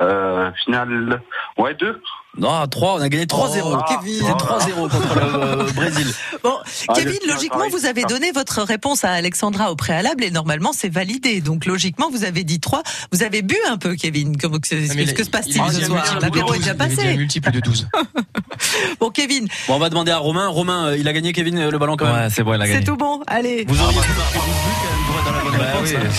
Euh, finale, ouais, 2. Non, 3, on a gagné 3-0. Oh, Kevin, ah. 3-0 contre le euh, Brésil. [LAUGHS] Bon, Ah, Kevin, logiquement, vous avez donné votre réponse à Alexandra au préalable et normalement c'est validé. Donc logiquement, vous avez dit 3. Vous avez bu un peu, Kevin. Comment que, Ah, que il- se passe-t-il il ce soir L'apéro est 12, déjà il avait dit un passé. multiple de 12. [LAUGHS] Bon, Kevin, Bon, on va demander à Romain. Romain, euh, il a gagné, Kevin, euh, le ballon quand même. Ouais, c'est bon, il a c'est gagné. tout bon. Allez, Vous auriez pu marquer 12 buts quand même pour être dans la bonne réponse. oui,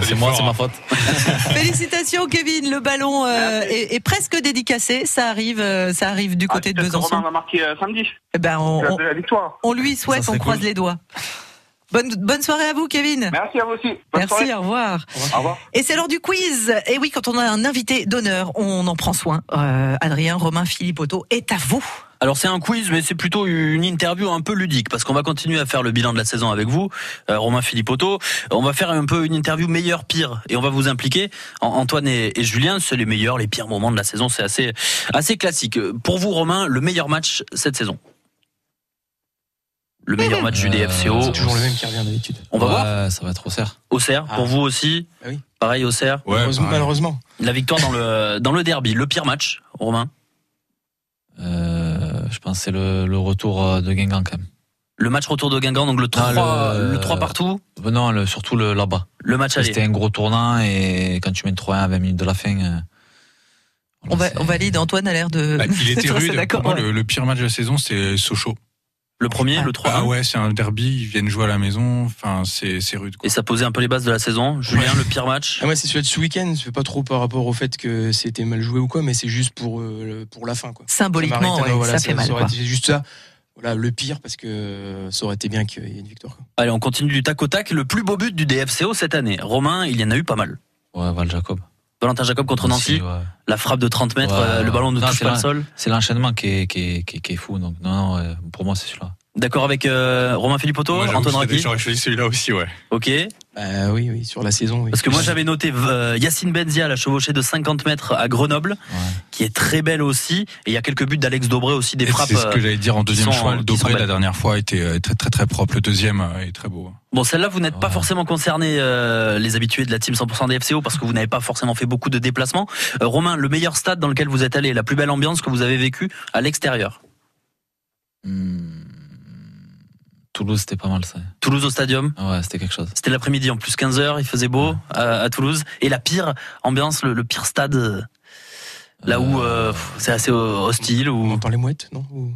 c'est- c'est moi, c'est ma faute. [LAUGHS] félicitations, Kevin. Le ballon est, presque dédicacé. Ça arrive, ça arrive du côté de Besançon. Romain va marquer euh, samedi. Eh ben, on, La, on- la victoire. on lui souhaite, Ça on croise cool. les doigts. Bonne, bonne soirée à vous, Kevin. Merci à vous aussi. Bonne Merci, soirée. au revoir. Au revoir. Et c'est l'heure du quiz. Et oui, quand on a un invité d'honneur, on en prend soin. Euh, Adrien Romain Philippotto est à vous. Alors c'est un quiz, mais c'est plutôt une interview un peu ludique parce qu'on va continuer à faire le bilan de la saison avec vous, euh, Romain Philippotto. On va faire un peu une interview meilleur pire et on va vous impliquer. An- Antoine et, et Julien, c'est les meilleurs, les pires moments de la saison. C'est assez assez classique. Pour vous, Romain, le meilleur match cette saison? Le meilleur match du DFCO. C'est toujours le même qui revient d'habitude. On va voir. Ça va être au cerf. Auxerre, pour Ah. vous aussi. Ah oui. Pareil Auxerre. Ouais, Malheureusement- pareil. malheureusement. La victoire dans le dans le derby, le pire match, Romain? Euh, je pense que c'est le, le retour euh, de Guingamp quand même. Le match retour de Guingamp, donc le 3, Ah, le... le- 3 partout. Euh, Non, le, surtout le, là-bas. Le match aller. C'était un gros tournant et quand tu mènes 3-1 à 20 minutes de la fin. euh, On, va, c'est- on valide. Antoine a l'air de. Bah, il était [LAUGHS] rude. d'accord. Pour moi, ouais. le, le pire match de la saison, c'est Sochaux. Le premier, le 3 Ah ouais, c'est un derby. Ils viennent jouer à la maison. Enfin, c'est c'est rude. Quoi. Et ça posait un peu les bases de la saison. Julien, le pire match. Ah, moi, c'est celui de ce week-end. Je fais pas trop par rapport au fait que c'était mal joué ou quoi, mais c'est juste pour, euh, pour la fin. Quoi. Symboliquement, Ça ouais, voilà, ça fait mal, été juste ça. Voilà, le pire, parce que euh, ça aurait été bien qu'il y ait une victoire. quoi. Allez, on continue du tac au tac. Le plus beau but du DFCO cette année. Romain, il y en a eu pas mal. Ouais, Val Jacob. Valentin Jacob contre Nancy. ouais. La frappe de 30 mètres, Ouais, euh, le ballon ne touche pas le sol. C'est l'enchaînement qui est, qui, est, qui, est, qui est fou. Donc, non, pour moi, c'est celui-là. D'accord avec euh, Romain j'avoue Antoine Raki J'aurais choisi celui-là aussi, ouais. Ok. Bah oui, oui, sur la saison. Oui. Parce que moi j'avais noté euh, Yacine Benzia, la chevauchée de 50 mètres à Grenoble, qui est très belle aussi. Et il y a quelques buts d'Alex Dobré aussi, des Et frappes. C'est ce que euh, j'allais dire en deuxième sont- choix. Le Dobré, la dernière fois, était euh, très, très, très propre. Le deuxième euh, est très beau. Bon, celle-là, vous n'êtes pas forcément concerné, euh, les habitués de la team 100% des FCO, parce que vous n'avez pas forcément fait beaucoup de déplacements. Euh, Romain, le meilleur stade dans lequel vous êtes allé, la plus belle ambiance que vous avez vécue à l'extérieur? Toulouse, c'était pas mal ça. Toulouse au stadium. Ouais, c'était quelque chose. C'était l'après-midi en plus 15h, il faisait beau à, à Toulouse. Et la pire ambiance, le, le pire stade, euh, là où euh, pff, c'est assez euh, hostile. Où... On entend les mouettes, non Ou-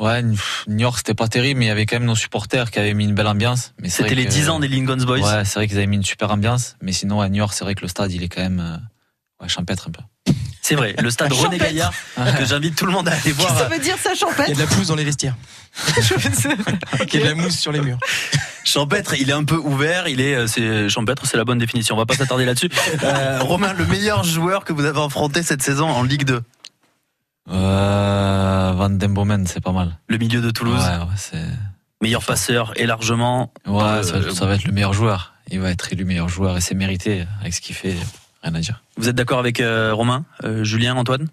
Ouais, York, c'était pas terrible, mais il y avait quand même nos supporters qui avaient mis une belle ambiance. Mais C'était les que- 10 ans des Lincoln Boys. Ouais, c'est vrai qu'ils avaient mis une super ambiance. Mais sinon, à New York, c'est vrai que le stade, il est quand même euh, ouais, champêtre un peu. C'est vrai, le stade René Champêtre. Gaillard, que j'invite tout le monde à aller voir. Ça veut dire ça, Il y a champêtre de la pelouse dans les vestiaires. [LAUGHS] Il y a de la mousse sur les murs. [LAUGHS] Champêtre, il est un peu ouvert, il est, euh, c'est champêtre, c'est la bonne définition. On va pas s'attarder là-dessus. [LAUGHS] Euh, Romain, le meilleur joueur que vous avez affronté cette saison en Ligue 2, Euh, Van Den Bomen, c'est pas mal. le milieu de Toulouse, Ouais, ouais, c'est. meilleur passeur et largement. Ouais, Euh, ça va être le meilleur joueur. Il va être élu meilleur joueur et c'est mérité avec ce qu'il fait. Rien à dire. Vous êtes d'accord avec euh, Romain, euh, Julien, Antoine?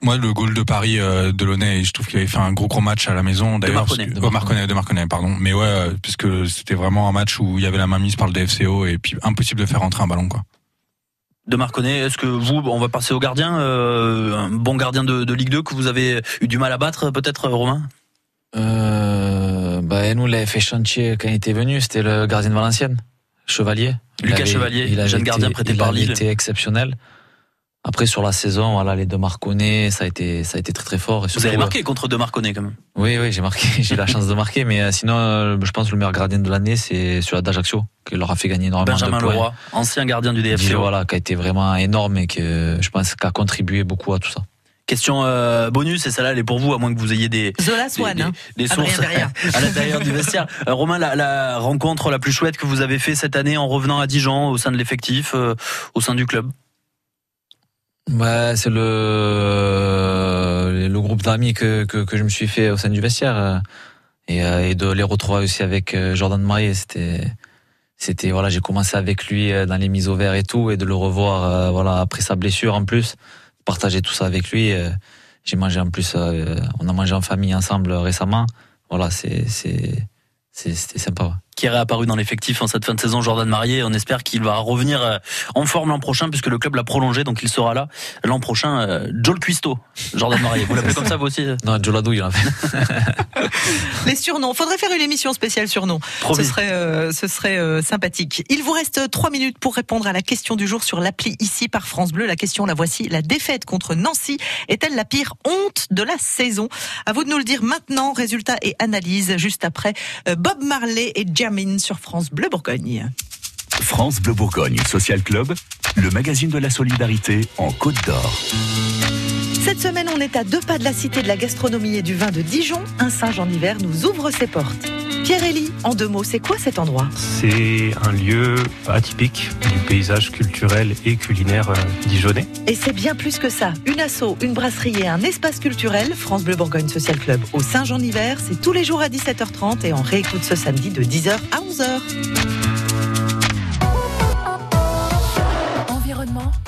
Moi, le goal de Paris euh, de Launay, je trouve qu'il avait fait un gros gros match à la maison. Marconnet. que- De oh, Marconnet, de Marconnet, pardon. Mais ouais, euh, puisque c'était vraiment un match où il y avait la main mise par le DFCO et puis impossible de faire rentrer un ballon, quoi. De Marconnet, est-ce que vous, on va passer au gardien, euh, un bon gardien de, de Ligue 2 que vous avez eu du mal à battre, peut-être, Romain? Euh, bah, nous, il avait fait chantier quand il était venu, c'était le gardien de Valenciennes, Chevalier. Il Lucas avait- Chevalier, il jeune été- gardien prêté il par Lille. été exceptionnel. Après, sur la saison, voilà, les deux Marconnet, ça a été, ça a été très très fort. Et Vous avez euh, marqué contre De Marconnet quand même. Oui, oui, j'ai marqué, [LAUGHS] j'ai la chance de marquer, mais euh, sinon, euh, je pense que le meilleur gardien de l'année, c'est celui d'Ajaccio, qui leur a fait gagner énormément Benjamin de points. Leroy, ancien gardien du. Qui, voilà, qui a été vraiment énorme et que je pense qu'a contribué beaucoup à tout ça. Question euh, bonus, et celle-là, elle est pour vous, à moins que vous ayez des, Zola Swan, des, hein. des Adrien sources [LAUGHS] à l'intérieur du vestiaire. Euh, Romain, la, la rencontre la plus chouette que vous avez fait cette année en revenant à Dijon, au sein de l'effectif, euh, au sein du club? Ouais, c'est le, le groupe d'amis que, que, que je me suis fait au sein du vestiaire. euh, Et, euh, et de les retrouver aussi avec euh, Jordan Marié, c'était, c'était, voilà, j'ai commencé avec lui dans les mises au vert et tout, et de le revoir, euh, voilà, après sa blessure en plus, partager tout ça avec lui. euh, J'ai mangé en plus, euh, on a mangé en famille ensemble récemment. Voilà, c'est, c'est- c'était sympa. Qui est réapparu dans l'effectif en cette fin de saison, Jordan Marié. On espère qu'il va revenir euh, en forme l'an prochain puisque le club l'a prolongé, donc il sera là l'an prochain. euh, Joel Cuisto, Jordan Marié. Vous l'appelez comme ça vous aussi euh Non, Joladou, il en fait. [LAUGHS] Les surnoms. Faudrait faire une émission spéciale surnoms. Ce serait, euh, ce serait euh, sympathique. Il vous reste trois minutes pour répondre à la question du jour sur l'appli ici par France Bleu. La question, la voici. La défaite contre Nancy est-elle la pire honte de la saison? À vous de nous le dire maintenant. Résultat et analyse juste après euh, Bob Marley et Jamin sur France Bleu Bourgogne. France Bleu Bourgogne Social Club, le magazine de la solidarité en Côte d'Or. Cette semaine, on est à deux pas de la cité de la gastronomie et du vin de Dijon. Un singe en hiver nous ouvre ses portes. Pierre Elie, en deux mots, c'est quoi cet endroit? C'est un lieu atypique du paysage culturel et culinaire euh, dijonnais. Et c'est bien plus que ça. Une asso, une brasserie et un espace culturel, France Bleu Bourgogne Social Club au Saint-Jean-Hiver, c'est tous les jours à 17h30 et on réécoute ce samedi de 10h à 11h.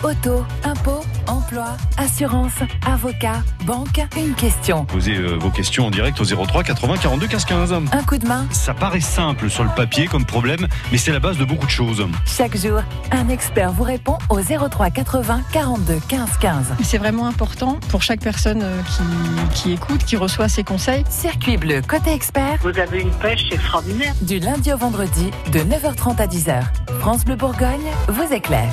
Auto, impôts, emploi, assurance, avocat, banque, une question. Posez euh, vos questions en direct au 03 80 42 15 15. Un coup de main, Ça paraît simple sur le papier comme problème, mais c'est la base de beaucoup de choses. chaque jour, un expert vous répond au 03 80 42 15 15. C'est vraiment important pour chaque personne euh, qui, qui écoute, qui reçoit ces conseils. Circuit bleu côté expert. Vous avez une pêche extraordinaire. Du lundi au vendredi, de 9h30 à 10h. France Bleu Bourgogne vous éclaire.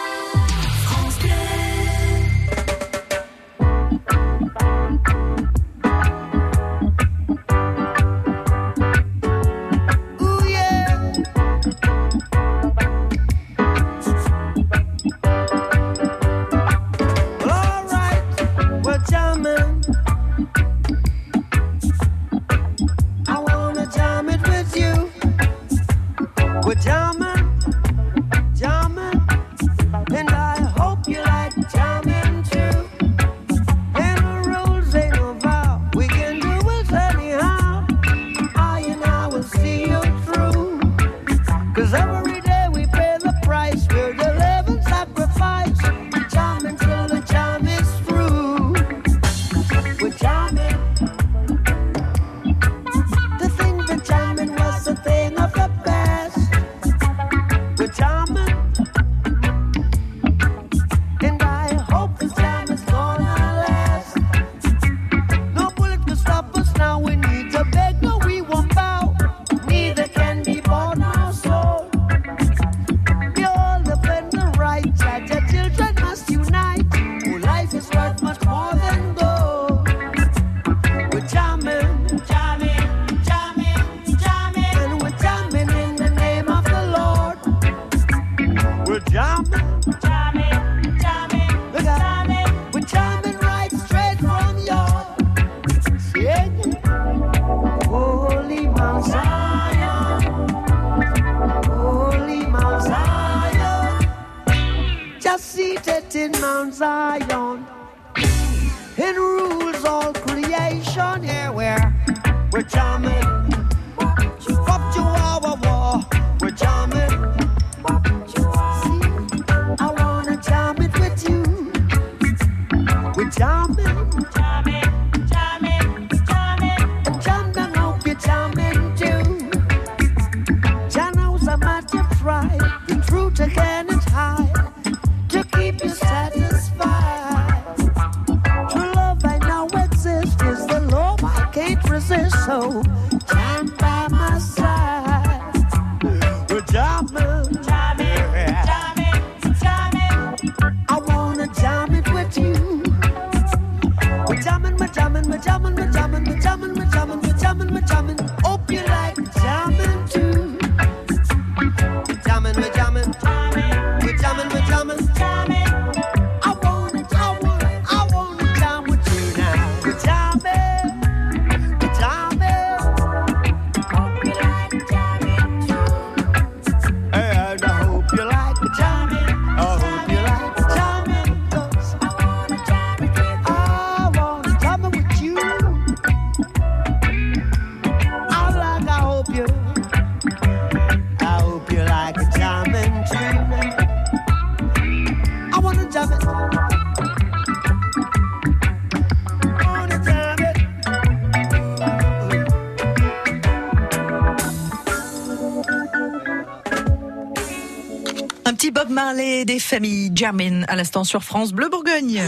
Marley des familles Jamin à l'instant sur France Bleu Bourgogne.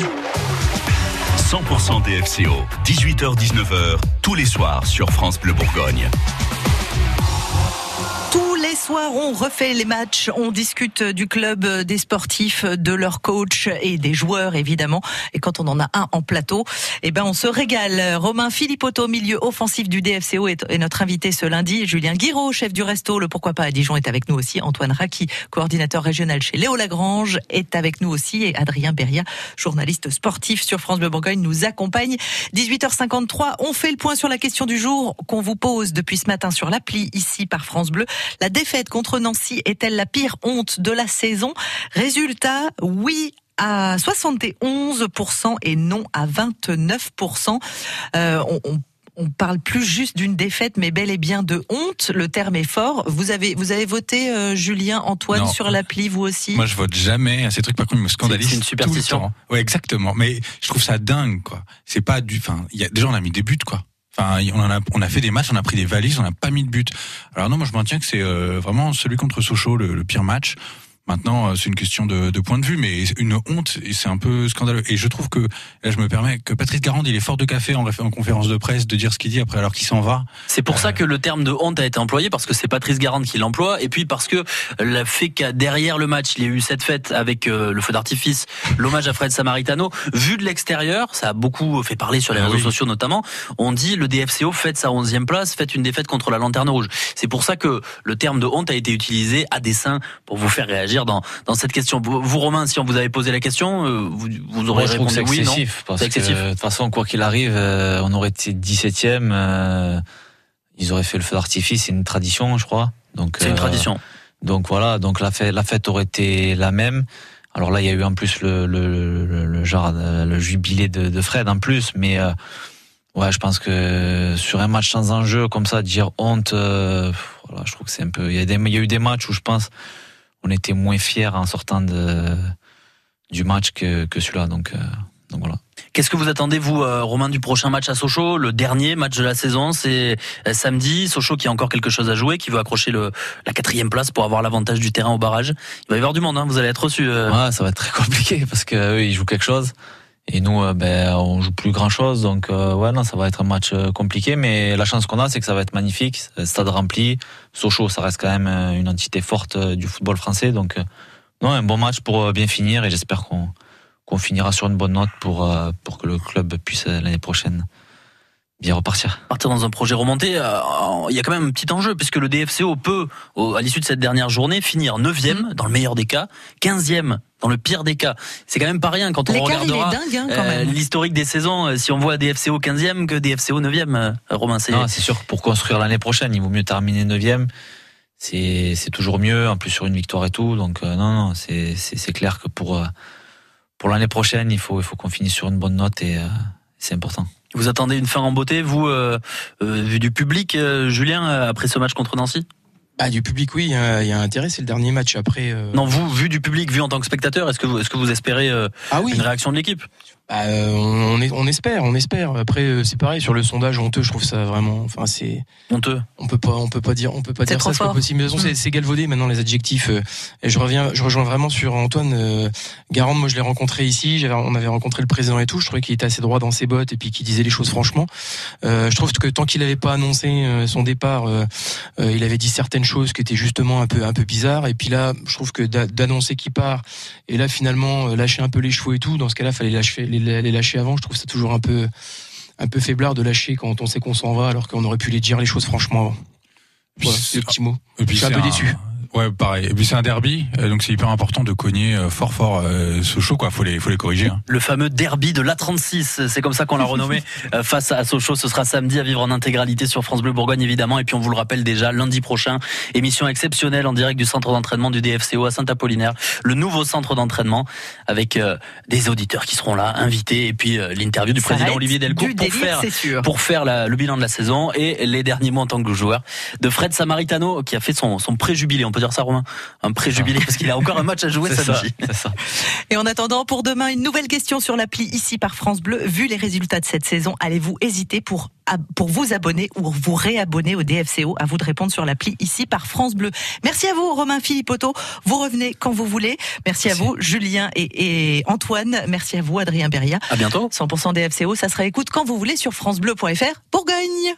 100% DFCO, 18h-19h, tous les soirs sur France Bleu Bourgogne. Soirs, on refait les matchs, on discute du club, des sportifs, de leur coach et des joueurs évidemment. Et quand on en a un en plateau, eh ben on se régale. Romain Philippotto, milieu offensif du DFCO, est notre invité ce lundi. Julien Guiraud, chef du resto, le Pourquoi pas à Dijon, est avec nous aussi. Antoine Raki, coordinateur régional chez Léo Lagrange, est avec nous aussi. Et Adrien Beria, journaliste sportif sur France Bleu Bourgogne, nous accompagne. 18h53, on fait le point sur la question du jour qu'on vous pose depuis ce matin sur l'appli ici par France Bleu. La contre Nancy est-elle la pire honte de la saison? Résultat, oui à 71% et non à 29%. Euh, on, on on parle plus juste d'une défaite, mais bel et bien de honte. Le terme est fort. Vous avez, vous avez voté, euh, Julien, Antoine, Non. sur l'appli, vous aussi? Moi, je vote jamais à ces trucs. Par contre, ils me scandalisent. C'est une superstition. tout le temps. Ouais, exactement. Mais je trouve ça dingue, quoi. C'est pas du. Enfin, il y a déjà on a mis des buts, quoi. Enfin, on en a, on a fait des matchs, on a pris des valises, on n'a pas mis de but. Alors non, moi je maintiens que c'est euh, vraiment celui contre Sochaux le, le pire match. Maintenant, euh, c'est une question de, de point de vue, mais une honte, c'est un peu scandaleux. Et je trouve que, là, je me permets, que Patrice Garande, il est fort de café en, en conférence de presse de dire ce qu'il dit après, alors qu'il s'en va. C'est pour ça que le terme de honte a été employé parce que c'est Patrice Garande qui l'emploie et puis parce que le fait qu'à derrière le match il y a eu cette fête avec euh, le feu d'artifice, l'hommage à Fred Samaritano, vu de l'extérieur, ça a beaucoup fait parler sur les Ah réseaux oui. sociaux notamment. On dit le DFCO fête sa 11e place, fête une défaite contre la Lanterne Rouge. C'est pour ça que le terme de honte a été utilisé à dessein pour vous faire réagir dans dans cette question. Vous, vous, Romain, si on vous avait posé la question, euh, vous, vous aurez Moi, je trouve que répondu oui, non excessif. parce excessif. que, de toute façon, quoi qu'il arrive, euh, on aurait été 17e. euh, ils auraient fait le feu d'artifice, c'est une tradition, je crois. Donc, C'est une tradition. Donc voilà, donc la fête, la fête aurait été la même. Alors là, il y a eu en plus le, le, le, le genre le jubilé de, de Fred en plus, mais euh, ouais, je pense que sur un match sans enjeu comme ça, dire honte, euh, voilà, je trouve que c'est un peu. Il y, a des, il y a eu des matchs où je pense on était moins fiers en sortant de du match que, que celui-là, donc euh, donc voilà. Qu'est-ce que vous attendez, vous, euh, Romain, du prochain match à Sochaux Le dernier match de la saison, c'est euh, samedi. Sochaux qui a encore quelque chose à jouer, qui veut accrocher le, la quatrième place pour avoir l'avantage du terrain au barrage. Il va y avoir du monde, hein, vous allez être reçus. euh. Ouais, ça va être très compliqué parce que eux, ils jouent quelque chose et nous, euh, ben, on joue plus grand chose. Donc, euh, ouais, non, ça va être un match euh, compliqué. Mais la chance qu'on a, c'est que ça va être magnifique. Euh, Stade rempli. Sochaux, ça reste quand même une entité forte du football français. Donc, non, un bon match pour bien finir et j'espère qu'on finira sur une bonne note pour pour que le club puisse l'année prochaine bien repartir. Partir dans un projet remonté, euh, il y a quand même un petit enjeu, puisque le DFCO peut, au- à l'issue de cette dernière journée, finir 9e, dans le meilleur des cas, 15e, dans le pire des cas. C'est quand même pas rien quand on regardera hein, euh, l'historique des saisons, euh, si on voit DFCO 15e que DFCO 9e, euh, Romain. C'est Non, c'est sûr que pour construire l'année prochaine, il vaut mieux terminer 9 C'est c'est toujours mieux, en plus sur une victoire et tout. Donc euh, non, non, c'est c'est c'est clair que pour euh, pour l'année prochaine, il faut il faut qu'on finisse sur une bonne note et euh, c'est important. Vous attendez une fin en beauté, vous, euh, euh, vu du public, euh, Julien, après ce match contre Nancy? Bah, du public, oui, il y a- intérêt, c'est le dernier match. Après, euh, Non, vous, vu du public, vu en tant que spectateur, est-ce que vous, est-ce que vous espérez euh, Ah oui. une réaction de l'équipe? Euh, on, est- on espère, on espère. Après, euh, c'est pareil sur le sondage honteux. Je trouve ça vraiment, enfin, c'est honteux. On peut pas, on peut pas dire, on peut pas dire ça. C'est pas possible. Mais de toute façon, c'est- Mm. c'est galvaudé maintenant les adjectifs. euh, Et je reviens, je rejoins vraiment sur Antoine euh, Garande. Moi, je l'ai rencontré ici. On avait rencontré le président et tout. Je trouvais qu'il était assez droit dans ses bottes et puis qu'il disait les choses franchement. Euh, je trouve que tant qu'il n'avait pas annoncé euh, son départ, euh, euh, il avait dit certaines choses qui étaient justement un peu, un peu bizarres. Et puis là, je trouve que d'a- d'annoncer qu'il part et là finalement lâcher un peu les chevaux et tout. Dans ce cas-là, fallait lâcher, les, les lâcher avant. Je trouve ça toujours un peu, un peu faiblard de lâcher quand on sait qu'on s'en va, alors qu'on aurait pu les dire les choses franchement avant. Voilà, c'est le petit mot. Et puis Je suis un peu déçu. Ouais, pareil. Et puis c'est un derby, euh, donc c'est hyper important de cogner euh, fort fort euh, Sochaux, quoi. Faut les, faut les corriger. hein. Le fameux derby de l'A36, c'est comme ça qu'on l'a renommé [LAUGHS] euh, face à Sochaux. Ce sera samedi à vivre en intégralité sur France Bleu Bourgogne évidemment. Et puis on vous le rappelle déjà lundi prochain, émission exceptionnelle en direct du centre d'entraînement du DFCO à Saint-Apollinaire, le nouveau centre d'entraînement avec euh, des auditeurs qui seront là, invités, et puis euh, l'interview du Ça président Olivier Delcourt pour délire, faire pour faire la- le bilan de la saison et les derniers mots en tant que joueur de Fred Samaritano qui a fait son, son pré-jubilé. On peut dire ça, Romain Un pré-jubilé parce qu'il a encore un match à jouer [LAUGHS] ça, samedi. ça. Et en attendant, pour demain, une nouvelle question sur l'appli ici par France Bleu. Vu les résultats de cette saison, allez-vous hésiter pour, pour vous abonner ou vous réabonner au DFCO À vous de répondre sur l'appli ici par France Bleu. Merci à vous, Romain Philippotto. Vous revenez quand vous voulez. Merci, à vous, Julien et, et Antoine. Merci à vous, Adrien Beria. À bientôt. 100% DFCO, ça sera écoute quand vous voulez sur FranceBleu.fr. Bourgogne.